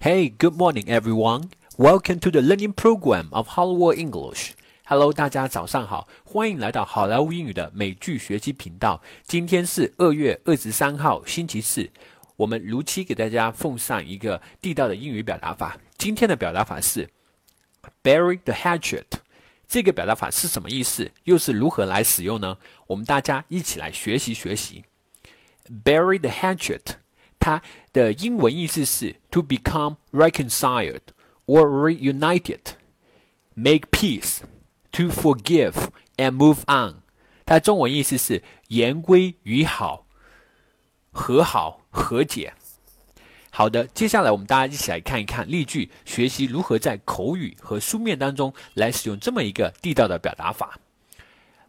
Hey, good morning, everyone. Welcome to the learning program of Hollywood English. Hello，大家早上好，欢迎来到好莱坞英语的美剧学习频道。今天是二月二十三号，星期四。我们如期给大家奉上一个地道的英语表达法。今天的表达法是 bury the hatchet。这个表达法是什么意思？又是如何来使用呢？我们大家一起来学习学习。bury the hatchet。它的英文意思是 to become reconciled or reunited, make peace, to forgive and move on。它中文意思是言归于好、和好、和解。好的，接下来我们大家一起来看一看例句，学习如何在口语和书面当中来使用这么一个地道的表达法。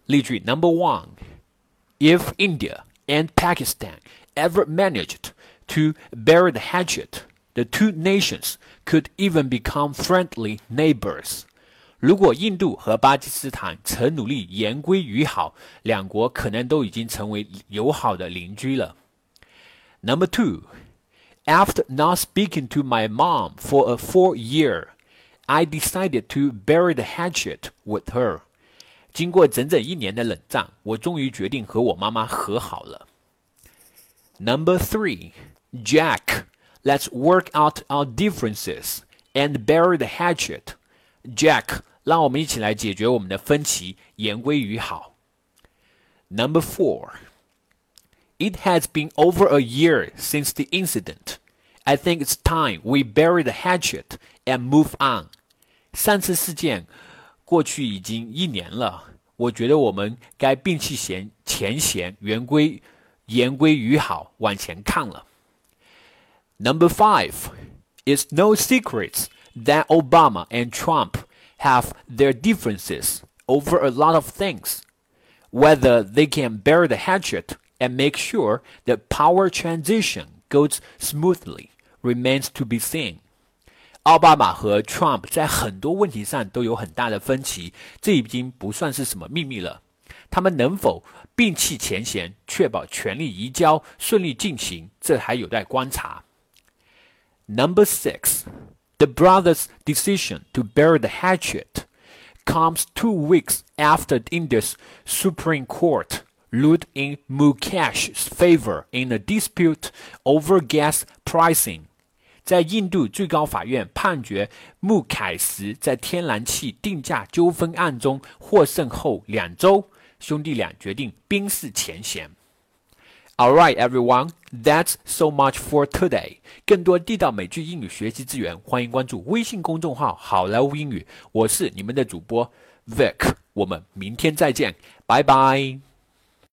例句 Number one：If India and Pakistan ever managed to bury the hatchet, the two nations could even become friendly neighbors. 如果印度和巴基斯坦曾努力言归于好，两国可能都已经成为友好的邻居了。Number two, after not speaking to my mom for a full year, I decided to bury the hatchet with her. 经过整整一年的冷战，我终于决定和我妈妈和好了。Number three. Jack, let's work out our differences and bury the hatchet. Jack, 让我们一起来解决我们的分歧，言归于好。Number four. It has been over a year since the incident. I think it's time we bury the hatchet and move on. 上次事件过去已经一年了，我觉得我们该摒弃嫌前嫌，言归言归于好，往前看了。 Number five, it's no secret that Obama and Trump have their differences over a lot of things. Whether they can bear the hatchet and make sure the power transition goes smoothly remains to be seen. 奥巴马和 Trump 在很多问题上都有很大的分歧，这已经不算是什么秘密了。他们能否摒弃前嫌，确保权力移交顺利进行，这还有待观察。 Number six, the brothers' decision to bury the hatchet comes two weeks after India's Supreme Court ruled in Mukesh's favor in a dispute over gas pricing. 在印度最高法院判决穆凯什在天然气定价纠纷案中获胜后两周，兄弟俩决定冰释前嫌。 All right, everyone, that's so much for today. 更多地道美剧英语学习资源，欢迎关注微信公众号“好莱坞英语”。我是你们的主播 Vic，我们明天再见，拜拜。